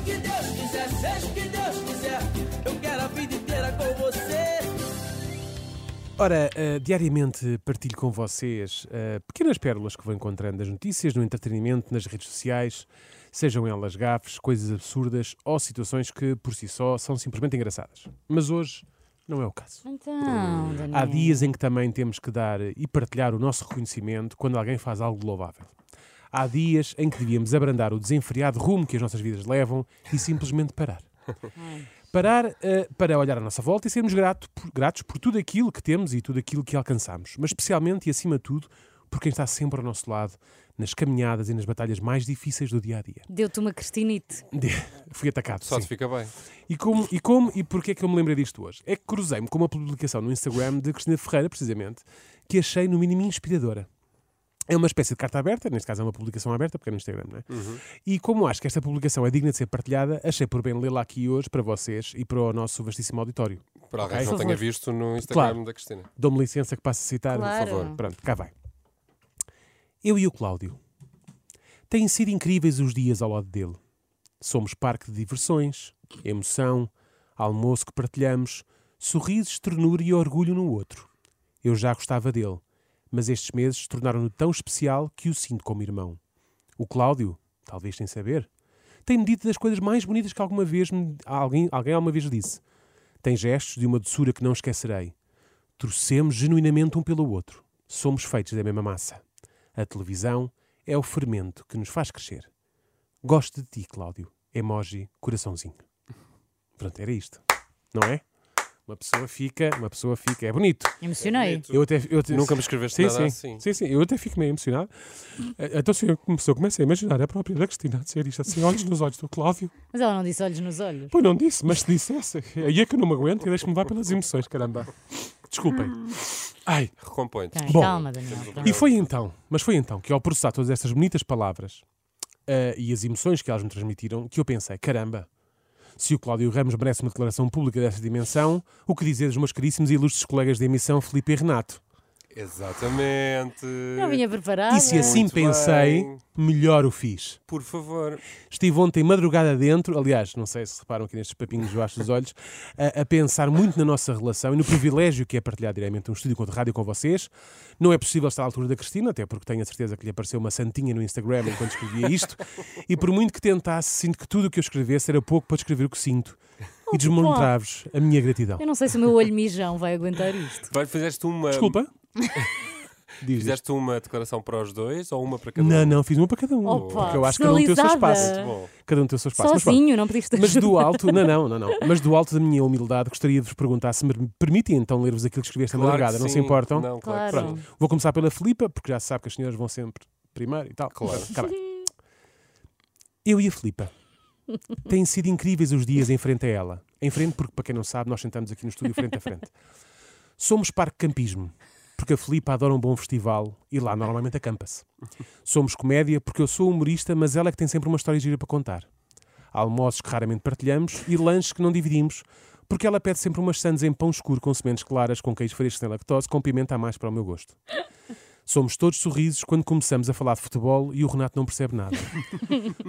o que Deus quiser, seja o que Deus quiser. Eu quero a vida inteira com você. Ora, eh, diariamente partilho com vocês eh, pequenas pérolas que vou encontrando nas notícias, no entretenimento, nas redes sociais, sejam elas gafes, coisas absurdas ou situações que por si só são simplesmente engraçadas. Mas hoje não é o caso. Então, Daniel. Há dias em que também temos que dar e partilhar o nosso reconhecimento quando alguém faz algo de louvável. Há dias em que devíamos abrandar o desenfreado rumo que as nossas vidas levam e simplesmente parar. Parar eh, para olhar à nossa volta e sermos grato por- gratos por tudo aquilo que temos e tudo aquilo que alcançamos, mas especialmente e acima de tudo por quem está sempre ao nosso lado nas caminhadas e nas batalhas mais difíceis do dia a dia. Deu-te uma cristinite. Fui atacado. Só sim. te fica bem. E como, e como e porquê é que eu me lembrei disto hoje? É que cruzei-me com uma publicação no Instagram de Cristina Ferreira, precisamente, que achei no mínimo inspiradora. É uma espécie de carta aberta, neste caso é uma publicação aberta, porque é no Instagram, não é? E como acho que esta publicação é digna de ser partilhada, achei por bem lê-la aqui hoje para vocês e para o nosso vastíssimo auditório. Para alguém Ok. que não tenha visto no Instagram Claro. da Cristina. Dou-me licença que passe a citar, Claro. por favor. Pronto, cá vai. Eu e o Cláudio. Têm sido incríveis os dias ao lado dele. Somos parque de diversões, emoção, almoço que partilhamos, sorrisos, ternura e orgulho no outro. Eu já gostava dele, mas estes meses tornaram-no tão especial que o sinto como irmão. O Cláudio, talvez sem saber, tem-me dito das coisas mais bonitas que alguma vez me, alguém, alguém alguma vez disse. Tem gestos de uma doçura que não esquecerei. Torcemos genuinamente um pelo outro. Somos feitos da mesma massa. A televisão é o fermento que nos faz crescer. Gosto de ti, Cláudio. Emoji, coraçãozinho. Pronto, era isto. Não é? Uma pessoa fica, uma pessoa fica. É bonito. Emocionei. Eu até, eu Nunca me escreveste sim, nada sim, assim. Sim, sim, eu até fico meio emocionado. Então, se eu começou, comecei a imaginar a própria da Cristina a dizer isto assim, olhos nos olhos do Cláudio. Mas ela não disse olhos nos olhos. Pois não disse, mas se dissesse, aí é que eu não me aguento e deixo-me levar pelas emoções, caramba. Desculpem. Ai, Recompõe-te. Bom, calma, Daniel. e foi então, mas foi então que ao processar todas estas bonitas palavras eh, e as emoções que elas me transmitiram, que eu pensei, caramba, se o Cláudio Ramos merece uma declaração pública desta dimensão, o que dizer dos meus caríssimos e ilustres colegas de emissão, Filipe e Renato? Exatamente. Não vinha preparada. E se assim Muito pensei, bem. melhor o fiz. Por favor. Estive ontem madrugada dentro, aliás, não sei se reparam aqui nestes papinhos debaixo dos olhos, a, a pensar muito na nossa relação e no privilégio que é partilhar diariamente um estúdio com rádio com vocês. Não é possível estar à altura da Cristina, até porque tenho a certeza que lhe apareceu uma santinha no Instagram enquanto escrevia isto. E por muito que tentasse, sinto que tudo o que eu escrevesse era pouco para descrever o que sinto. E desmontrar-vos a minha gratidão. Eu não sei se o meu olho mijão vai aguentar isto. Vai, fizeste uma. Desculpa. Fizeste uma declaração para os dois ou uma para cada um? Não, não, fiz uma para cada um. Opa, porque eu acho que cada um tem o seu espaço. Bom, Cada um tem o seu espaço. Mas pronto. Sozinho, não pediste Mas do alto, não, não, não, não. Mas do alto da minha humildade, gostaria de vos perguntar se me permitem então ler-vos aquilo que escrevi esta claro madrugada. Não se importam? Não, claro. Claro. sim. Vou começar pela Filipa, porque já se sabe que as senhoras vão sempre primeiro e tal. Claro. Vai. Eu e a Filipa. Têm sido incríveis os dias em frente a ela. Em frente, porque para quem não sabe, nós sentamos aqui no estúdio frente a frente. Somos parque campismo, porque a Filipa adora um bom festival e lá normalmente acampa-se. Somos comédia, porque eu sou humorista, mas ela é que tem sempre uma história gira para contar. Almoços que raramente partilhamos e lanches que não dividimos, porque ela pede sempre umas sandes em pão escuro com sementes claras, com queijo fresco sem lactose, com pimenta a mais para o meu gosto. Somos todos sorrisos quando começamos a falar de futebol e o Renato não percebe nada.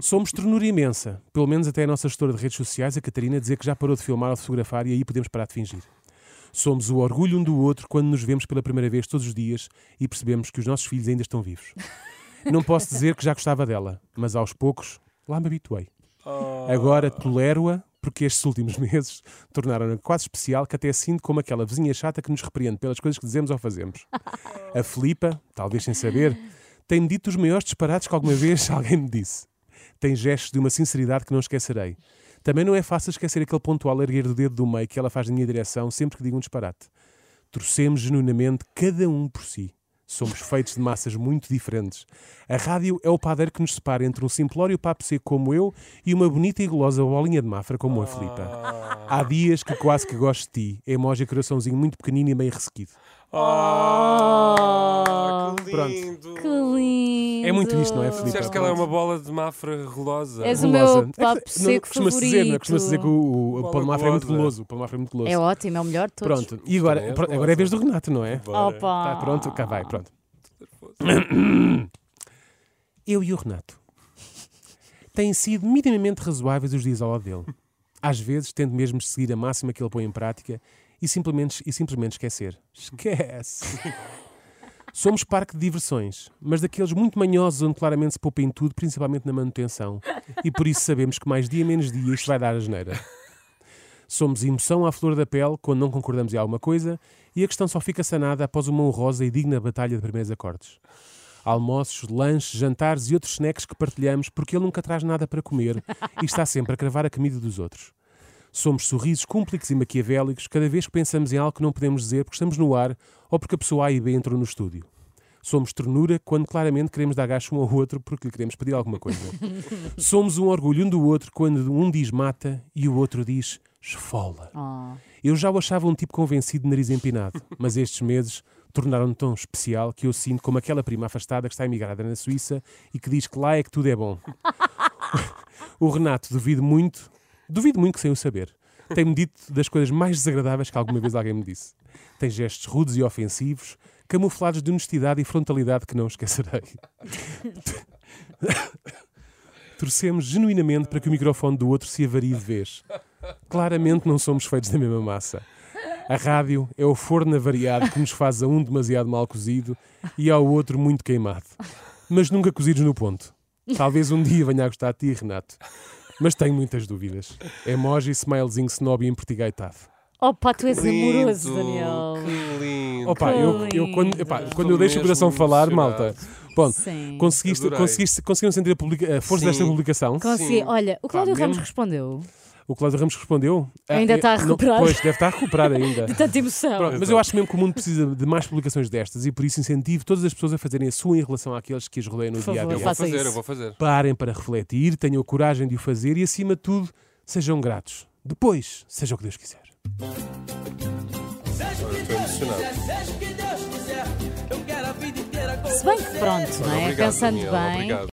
Somos ternura imensa, pelo menos até a nossa gestora de redes sociais, a Catarina, dizer que já parou de filmar ou de fotografar e aí podemos parar de fingir. Somos o orgulho um do outro quando nos vemos pela primeira vez todos os dias e percebemos que os nossos filhos ainda estão vivos. Não posso dizer que já gostava dela, mas aos poucos lá me habituei. Agora tolero-a porque estes últimos meses tornaram-na quase especial que até sinto como aquela vizinha chata que nos repreende pelas coisas que dizemos ou fazemos. A Filipa, talvez sem saber, tem-me dito os maiores disparates que alguma vez alguém me disse. Tem gestos de uma sinceridade que não esquecerei. Também não é fácil esquecer aquele pontual erguer do dedo do meio que ela faz na minha direção sempre que digo um disparate. Torcemos genuinamente cada um por si. Somos feitos de massas muito diferentes. A rádio é o padeiro que nos separa entre um simplório papo seco como eu e uma bonita e gulosa bolinha de mafra como a Filipa. Há dias que quase que gosto de ti. Emoji coraçãozinho muito pequenino e meio ressequido. Ah, que Pronto. lindo. Que lindo. É muito isto, não é, Filipe? Disseste que ela é uma bola de mafra relosa. És o Gulosa. meu papo É que- seco costuma-se favorito. dizer, não é? Costuma-se dizer que o, o, o pão de mafra é muito guloso. O pão de mafra é muito guloso. É ótimo, é o melhor de todos. Pronto, e agora, é agora é a vez do. Renato, não é? Opa! Tá, pronto, cá vai, pronto. Eu e o Renato têm sido minimamente razoáveis os dias ao lado dele. Às vezes tento mesmo seguir a máxima que ele põe em prática e simplesmente, e simplesmente esquecer. Esquece! Somos parque de diversões, mas daqueles muito manhosos onde claramente se poupa em tudo, principalmente na manutenção. E por isso sabemos que mais dia menos dia isto vai dar a geneira. Somos emoção à flor da pele quando não concordamos em alguma coisa e a questão só fica sanada após uma honrosa e digna batalha de primeiros acordes. Almoços, lanches, jantares e outros snacks que partilhamos porque ele nunca traz nada para comer e está sempre a cravar a comida dos outros. Somos sorrisos cúmplices e maquiavélicos cada vez que pensamos em algo que não podemos dizer porque estamos no ar ou porque a pessoa A e B entrou no estúdio. Somos ternura quando claramente queremos dar gasto um ao outro porque lhe queremos pedir alguma coisa. Somos um orgulho um do outro quando um diz mata e o outro diz esfola. Oh. Eu já o achava um tipo convencido de nariz empinado, mas estes meses tornaram-no tão especial que eu sinto como aquela prima afastada que está emigrada na Suíça e que diz que lá é que tudo é bom. o Renato, duvido muito, duvido muito que sem o saber. Tem-me dito das coisas mais desagradáveis que alguma vez alguém me disse. Tem gestos rudes e ofensivos, camuflados de honestidade e frontalidade que não esquecerei. Torcemos genuinamente para que o microfone do outro se avarie de vez. Claramente não somos feitos da mesma massa. A rádio é o forno avariado que nos faz a um demasiado mal cozido e ao outro muito queimado. Mas nunca cozidos no ponto. Talvez um dia venha a gostar de ti, Renato. Mas tenho muitas dúvidas. Emoji, smilezinho snob e empertigaitado. Opa, tu és amoroso, Lindo, Daniel. Que lindo. Opa, eu, eu quando, epá, quando eu deixo o coração falar, malta, bom, Sim. conseguiste, Adorei. conseguiste, conseguiram sentir a, publica- a força Sim. desta publicação? Consegui. Sim. Olha, o Cláudio Pá, Ramos mesmo- respondeu. O Cláudio Ramos respondeu. Ah, Ainda está a não- recuperar. Pois, deve estar a recuperar ainda. De tanta emoção. Pronto, mas eu acho mesmo que o mundo precisa de mais publicações destas e por isso incentivo todas as pessoas a fazerem a sua em relação àqueles que as rodeiam no Por dia a favor, Eu dia. vou fazer, isso. eu vou fazer. Parem para refletir, tenham a coragem de o fazer e, acima de tudo, sejam gratos. Depois, seja o que Deus quiser. Seja o que Estou Deus emocionado. quiser, seja o que Deus quiser. Eu quero a vida inteira com Se bem que pronto, não é? Obrigado, Pensando Daniel, bem, obrigado.